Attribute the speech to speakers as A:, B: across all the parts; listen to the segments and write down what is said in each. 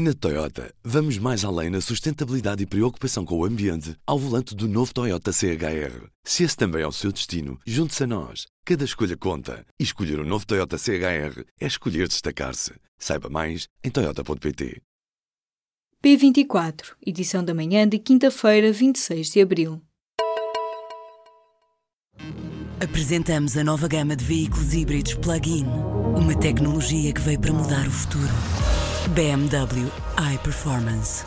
A: Na Toyota, vamos mais além na sustentabilidade e preocupação com o ambiente ao volante do novo Toyota CHR. Se esse também é o seu destino, junte-se a nós. Cada escolha conta. E escolher o um novo Toyota CHR é escolher destacar-se. Saiba mais em Toyota.pt.
B: P24, edição da manhã de quinta-feira, 26 de abril.
C: Apresentamos a nova gama de veículos híbridos plug-in. Uma tecnologia que veio para mudar o futuro. BMW iPerformance.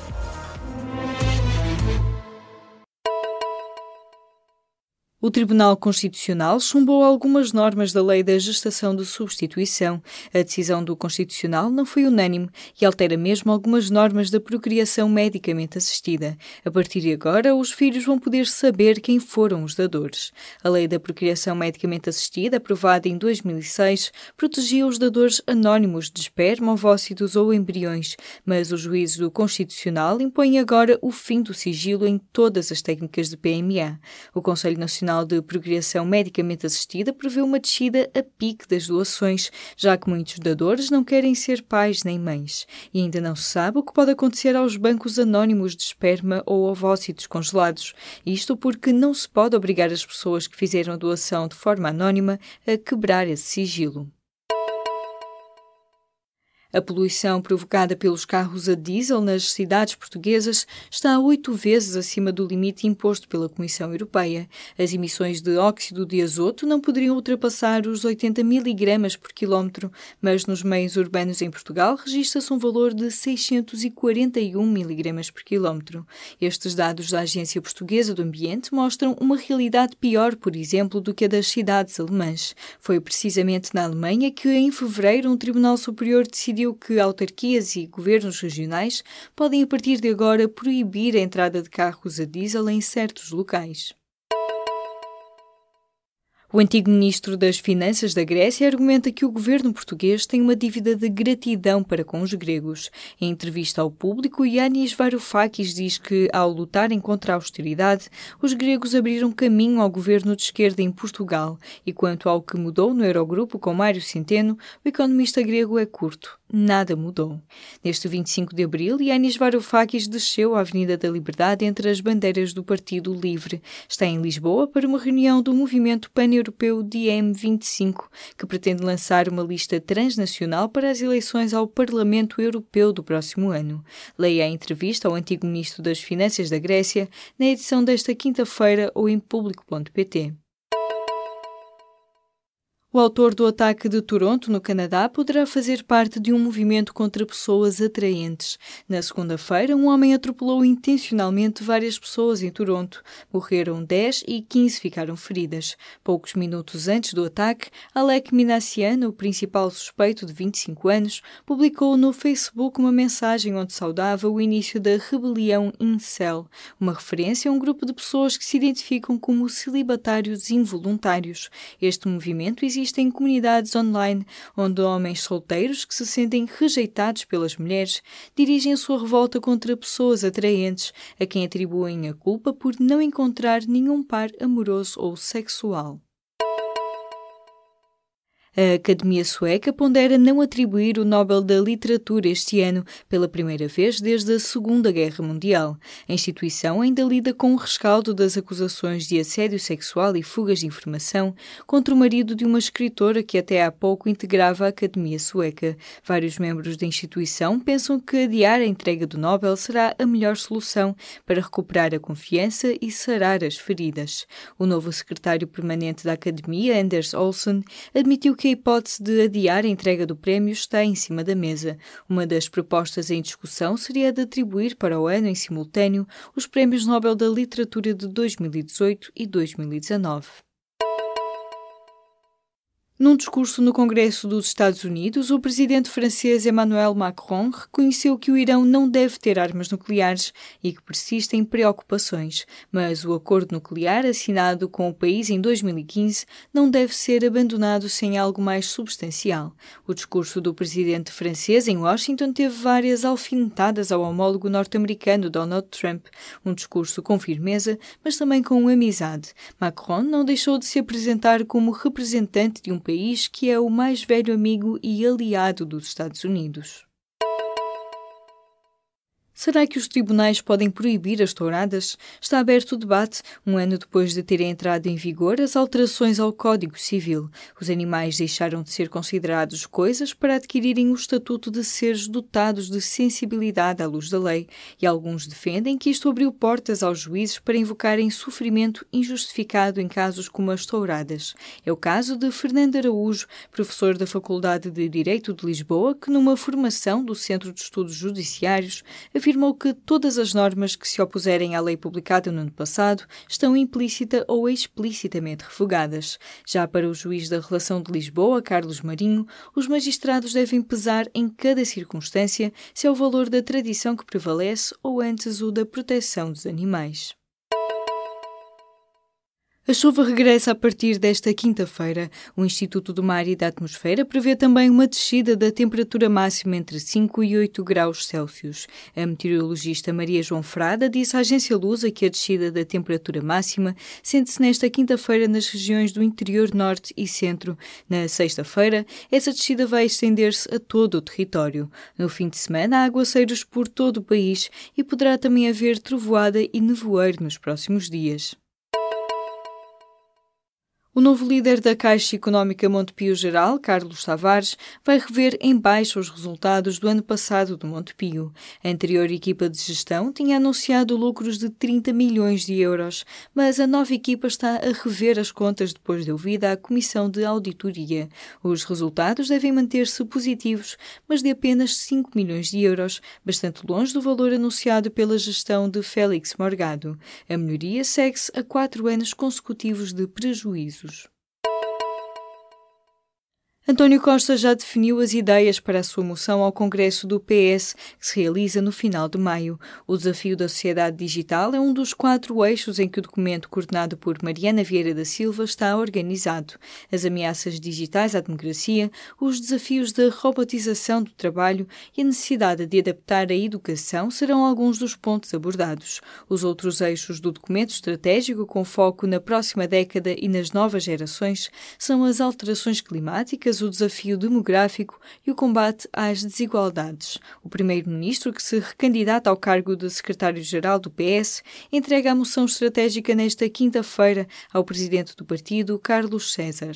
B: O Tribunal Constitucional chumbou algumas normas da Lei da Gestação de Substituição. A decisão do Constitucional não foi unânime e altera mesmo algumas normas da procriação medicamente assistida. A partir de agora, os filhos vão poder saber quem foram os dadores. A Lei da Procriação Medicamente Assistida, aprovada em 2006, protegia os dadores anónimos de esperma, ovócitos ou embriões, mas o juízo do Constitucional impõe agora o fim do sigilo em todas as técnicas de PMA. O Conselho Nacional Nacional de Procriação Medicamente Assistida prevê uma descida a pique das doações, já que muitos dadores não querem ser pais nem mães. E ainda não se sabe o que pode acontecer aos bancos anónimos de esperma ou ovócitos congelados. Isto porque não se pode obrigar as pessoas que fizeram a doação de forma anónima a quebrar esse sigilo. A poluição provocada pelos carros a diesel nas cidades portuguesas está oito vezes acima do limite imposto pela Comissão Europeia. As emissões de óxido de azoto não poderiam ultrapassar os 80 miligramas por quilómetro, mas nos meios urbanos em Portugal registra-se um valor de 641 miligramas por quilómetro. Estes dados da Agência Portuguesa do Ambiente mostram uma realidade pior, por exemplo, do que a das cidades alemãs. Foi precisamente na Alemanha que, em fevereiro, um Tribunal Superior decidiu decidiu que autarquias e governos regionais podem, a partir de agora, proibir a entrada de carros a diesel em certos locais. O antigo ministro das Finanças da Grécia argumenta que o governo português tem uma dívida de gratidão para com os gregos. Em entrevista ao público, Yanis Varoufakis diz que, ao lutarem contra a austeridade, os gregos abriram caminho ao governo de esquerda em Portugal. E quanto ao que mudou no Eurogrupo com Mário Centeno, o economista grego é curto nada mudou. Neste 25 de abril, Yanis Varoufakis desceu à Avenida da Liberdade entre as bandeiras do Partido Livre. Está em Lisboa para uma reunião do movimento pan-europeu DiEM25, que pretende lançar uma lista transnacional para as eleições ao Parlamento Europeu do próximo ano. Leia a entrevista ao antigo ministro das Finanças da Grécia na edição desta quinta-feira ou em público.pt. O autor do ataque de Toronto, no Canadá, poderá fazer parte de um movimento contra pessoas atraentes. Na segunda-feira, um homem atropelou intencionalmente várias pessoas em Toronto. Morreram 10 e 15 ficaram feridas. Poucos minutos antes do ataque, Alec Minassian, o principal suspeito de 25 anos, publicou no Facebook uma mensagem onde saudava o início da rebelião Incel, uma referência a um grupo de pessoas que se identificam como celibatários involuntários. Este movimento existe existem comunidades online onde homens solteiros que se sentem rejeitados pelas mulheres dirigem sua revolta contra pessoas atraentes a quem atribuem a culpa por não encontrar nenhum par amoroso ou sexual. A Academia Sueca pondera não atribuir o Nobel da Literatura este ano, pela primeira vez desde a Segunda Guerra Mundial. A instituição ainda lida com o rescaldo das acusações de assédio sexual e fugas de informação contra o marido de uma escritora que até há pouco integrava a Academia Sueca. Vários membros da instituição pensam que adiar a entrega do Nobel será a melhor solução para recuperar a confiança e sarar as feridas. O novo secretário permanente da Academia, Anders Olsen, admitiu que a hipótese de adiar a entrega do prémio está em cima da mesa. Uma das propostas em discussão seria a de atribuir para o ano em simultâneo os prémios Nobel da Literatura de 2018 e 2019. Num discurso no Congresso dos Estados Unidos, o presidente francês Emmanuel Macron reconheceu que o Irão não deve ter armas nucleares e que persistem preocupações, mas o acordo nuclear assinado com o país em 2015 não deve ser abandonado sem algo mais substancial. O discurso do presidente francês em Washington teve várias alfinetadas ao homólogo norte-americano Donald Trump, um discurso com firmeza, mas também com amizade. Macron não deixou de se apresentar como representante de um país país que é o mais velho amigo e aliado dos Estados Unidos. Será que os tribunais podem proibir as touradas? Está aberto o debate, um ano depois de terem entrado em vigor as alterações ao Código Civil. Os animais deixaram de ser considerados coisas para adquirirem o estatuto de seres dotados de sensibilidade à luz da lei, e alguns defendem que isto abriu portas aos juízes para invocarem sofrimento injustificado em casos como as touradas. É o caso de Fernando Araújo, professor da Faculdade de Direito de Lisboa, que numa formação do Centro de Estudos Judiciários afirmou que todas as normas que se opuserem à lei publicada no ano passado estão implícita ou explicitamente refugadas. Já para o juiz da Relação de Lisboa, Carlos Marinho, os magistrados devem pesar em cada circunstância se é o valor da tradição que prevalece ou antes o da proteção dos animais. A chuva regressa a partir desta quinta-feira. O Instituto do Mar e da Atmosfera prevê também uma descida da temperatura máxima entre 5 e 8 graus Celsius. A meteorologista Maria João Frada disse à agência Lusa que a descida da temperatura máxima sente-se nesta quinta-feira nas regiões do interior norte e centro. Na sexta-feira, essa descida vai estender-se a todo o território. No fim de semana, há aguaceiros por todo o país e poderá também haver trovoada e nevoeiro nos próximos dias. O novo líder da Caixa Económica Montepio Geral, Carlos Tavares, vai rever em baixo os resultados do ano passado do Montepio. A anterior equipa de gestão tinha anunciado lucros de 30 milhões de euros, mas a nova equipa está a rever as contas depois de ouvida à Comissão de Auditoria. Os resultados devem manter-se positivos, mas de apenas 5 milhões de euros, bastante longe do valor anunciado pela gestão de Félix Morgado. A melhoria segue-se a quatro anos consecutivos de prejuízo. souches. António Costa já definiu as ideias para a sua moção ao Congresso do PS, que se realiza no final de maio. O desafio da sociedade digital é um dos quatro eixos em que o documento, coordenado por Mariana Vieira da Silva, está organizado. As ameaças digitais à democracia, os desafios da robotização do trabalho e a necessidade de adaptar a educação serão alguns dos pontos abordados. Os outros eixos do documento estratégico, com foco na próxima década e nas novas gerações, são as alterações climáticas o desafio demográfico e o combate às desigualdades. O primeiro-ministro, que se recandidata ao cargo de secretário-geral do PS, entrega a moção estratégica nesta quinta-feira ao presidente do partido, Carlos César.